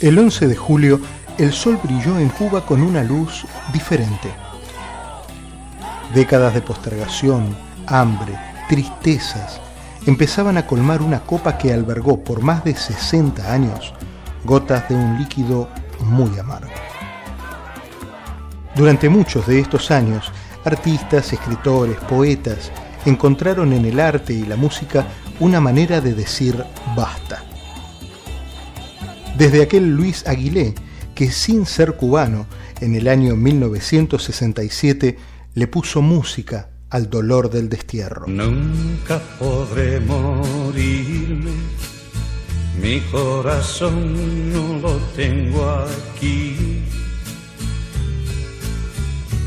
El 11 de julio, el sol brilló en Cuba con una luz diferente. Décadas de postergación, hambre, tristezas, empezaban a colmar una copa que albergó por más de 60 años gotas de un líquido muy amargo. Durante muchos de estos años, artistas, escritores, poetas encontraron en el arte y la música una manera de decir basta. Desde aquel Luis Aguilé, que sin ser cubano, en el año 1967 le puso música al dolor del destierro. Nunca podré morirme, mi corazón no lo tengo aquí.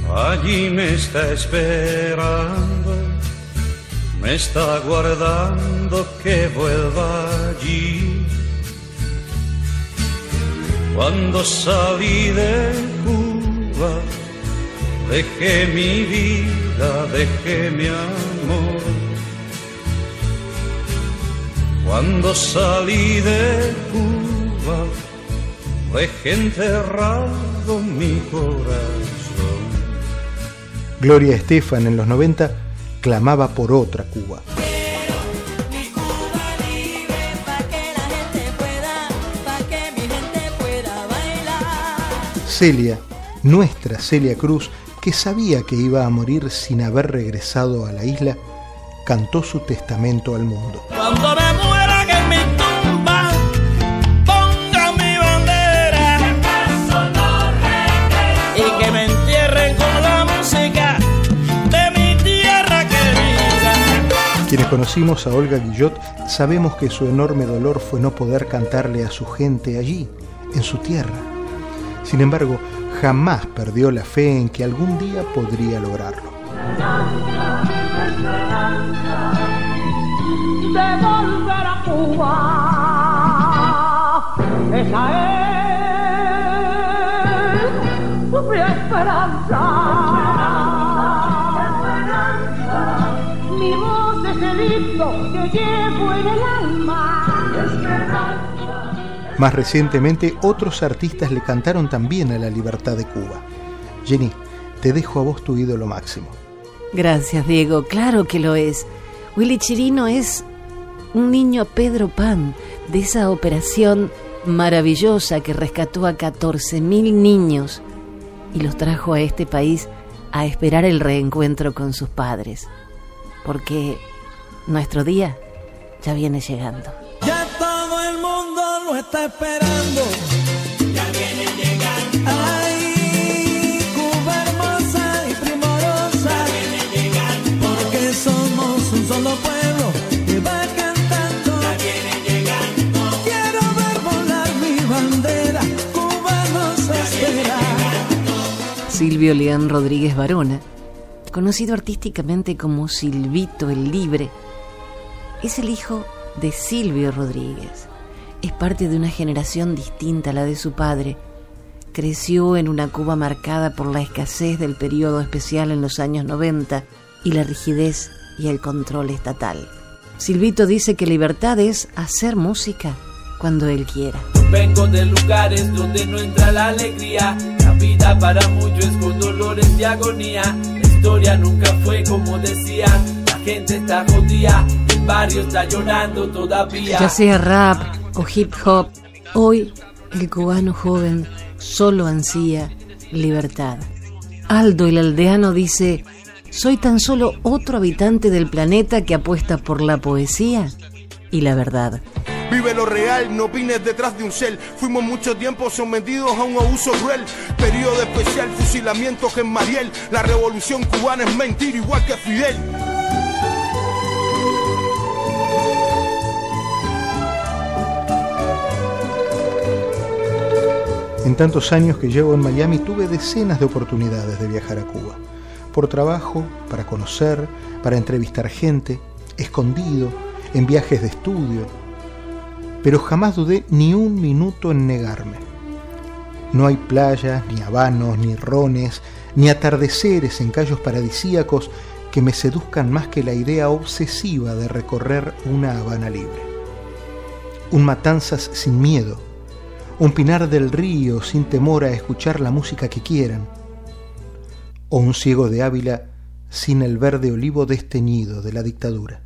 Allí me está esperando, me está guardando que vuelva allí. Cuando salí de Cuba, dejé mi vida, dejé mi amor. Cuando salí de Cuba, dejé enterrado mi corazón. Gloria Estefan en los 90 clamaba por otra Cuba. Celia nuestra Celia Cruz, que sabía que iba a morir sin haber regresado a la isla, cantó su testamento al mundo. Cuando me muera que en mi tumba ponga mi bandera y que me entierren con la música de mi tierra querida. Quienes conocimos a Olga Guillot sabemos que su enorme dolor fue no poder cantarle a su gente allí, en su tierra. Sin embargo, jamás perdió la fe en que algún día podría lograrlo. Esa es mi esperanza. Más recientemente, otros artistas le cantaron también a la libertad de Cuba. Jenny, te dejo a vos tu ídolo máximo. Gracias, Diego. Claro que lo es. Willy Chirino es un niño Pedro Pan de esa operación maravillosa que rescató a 14.000 niños y los trajo a este país a esperar el reencuentro con sus padres. Porque nuestro día ya viene llegando está esperando. Ya viene llegando. Ay, Cuba hermosa y primorosa. Ya viene llegando. Porque somos un solo pueblo que va cantando. Ya viene llegando. Quiero ver volar mi bandera. Cuba nos espera. Silvio León Rodríguez Varona, conocido artísticamente como Silvito el Libre, es el hijo de Silvio Rodríguez es parte de una generación distinta a la de su padre. Creció en una Cuba marcada por la escasez del periodo especial en los años 90 y la rigidez y el control estatal. Silvito dice que libertad es hacer música cuando él quiera. Vengo de lugares donde no entra la alegría. La vida para muchos es con dolores y agonía. La historia nunca fue como decían. La gente está jodida, el barrio está llorando todavía. Ya sea rap, o hip hop, hoy el cubano joven solo ansía libertad. Aldo el aldeano dice, soy tan solo otro habitante del planeta que apuesta por la poesía y la verdad. Vive lo real, no opines detrás de un cel. Fuimos mucho tiempo sometidos a un abuso cruel. Periodo especial, fusilamientos en Mariel. La revolución cubana es mentira igual que Fidel. En tantos años que llevo en Miami tuve decenas de oportunidades de viajar a Cuba. Por trabajo, para conocer, para entrevistar gente, escondido, en viajes de estudio. Pero jamás dudé ni un minuto en negarme. No hay playas, ni habanos, ni rones, ni atardeceres en callos paradisíacos que me seduzcan más que la idea obsesiva de recorrer una Habana libre. Un matanzas sin miedo, un pinar del río sin temor a escuchar la música que quieran, o un ciego de Ávila sin el verde olivo desteñido de la dictadura.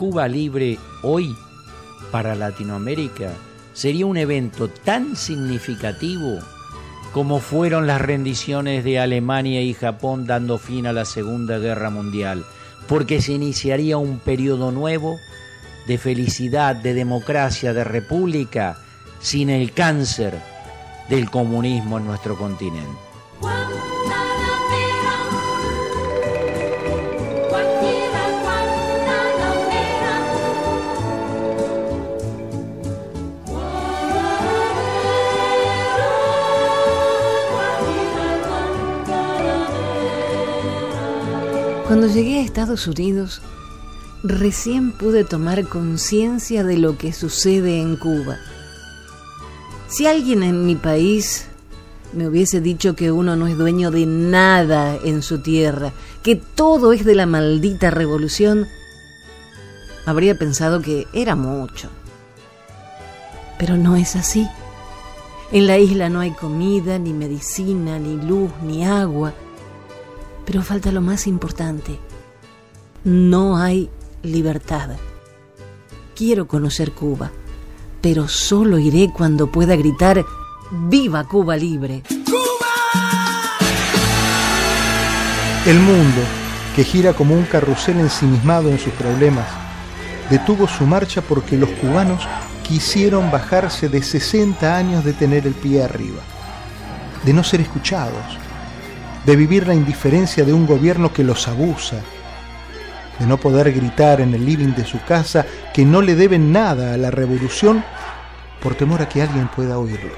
Cuba libre hoy para Latinoamérica sería un evento tan significativo como fueron las rendiciones de Alemania y Japón dando fin a la Segunda Guerra Mundial, porque se iniciaría un periodo nuevo de felicidad, de democracia, de república, sin el cáncer del comunismo en nuestro continente. Cuando llegué a Estados Unidos, recién pude tomar conciencia de lo que sucede en Cuba. Si alguien en mi país me hubiese dicho que uno no es dueño de nada en su tierra, que todo es de la maldita revolución, habría pensado que era mucho. Pero no es así. En la isla no hay comida, ni medicina, ni luz, ni agua. Pero falta lo más importante. No hay libertad. Quiero conocer Cuba, pero solo iré cuando pueda gritar ¡Viva Cuba libre! El mundo, que gira como un carrusel ensimismado en sus problemas, detuvo su marcha porque los cubanos quisieron bajarse de 60 años de tener el pie arriba, de no ser escuchados, de vivir la indiferencia de un gobierno que los abusa, de no poder gritar en el living de su casa que no le deben nada a la revolución por temor a que alguien pueda oírlos.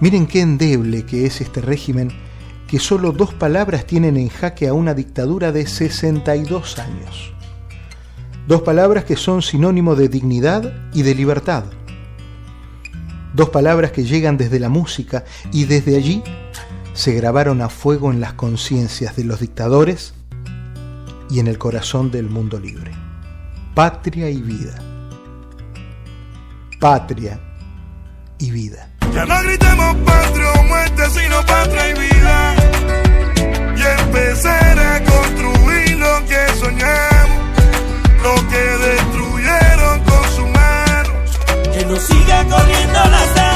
Miren qué endeble que es este régimen que solo dos palabras tienen en jaque a una dictadura de 62 años. Dos palabras que son sinónimo de dignidad y de libertad. Dos palabras que llegan desde la música y desde allí se grabaron a fuego en las conciencias de los dictadores y en el corazón del mundo libre. Patria y vida. Patria y vida. Ya no gritemos patria o muerte, sino patria y vida. Y empecé lo que destruyeron con sus manos. No siga corriendo la sangre.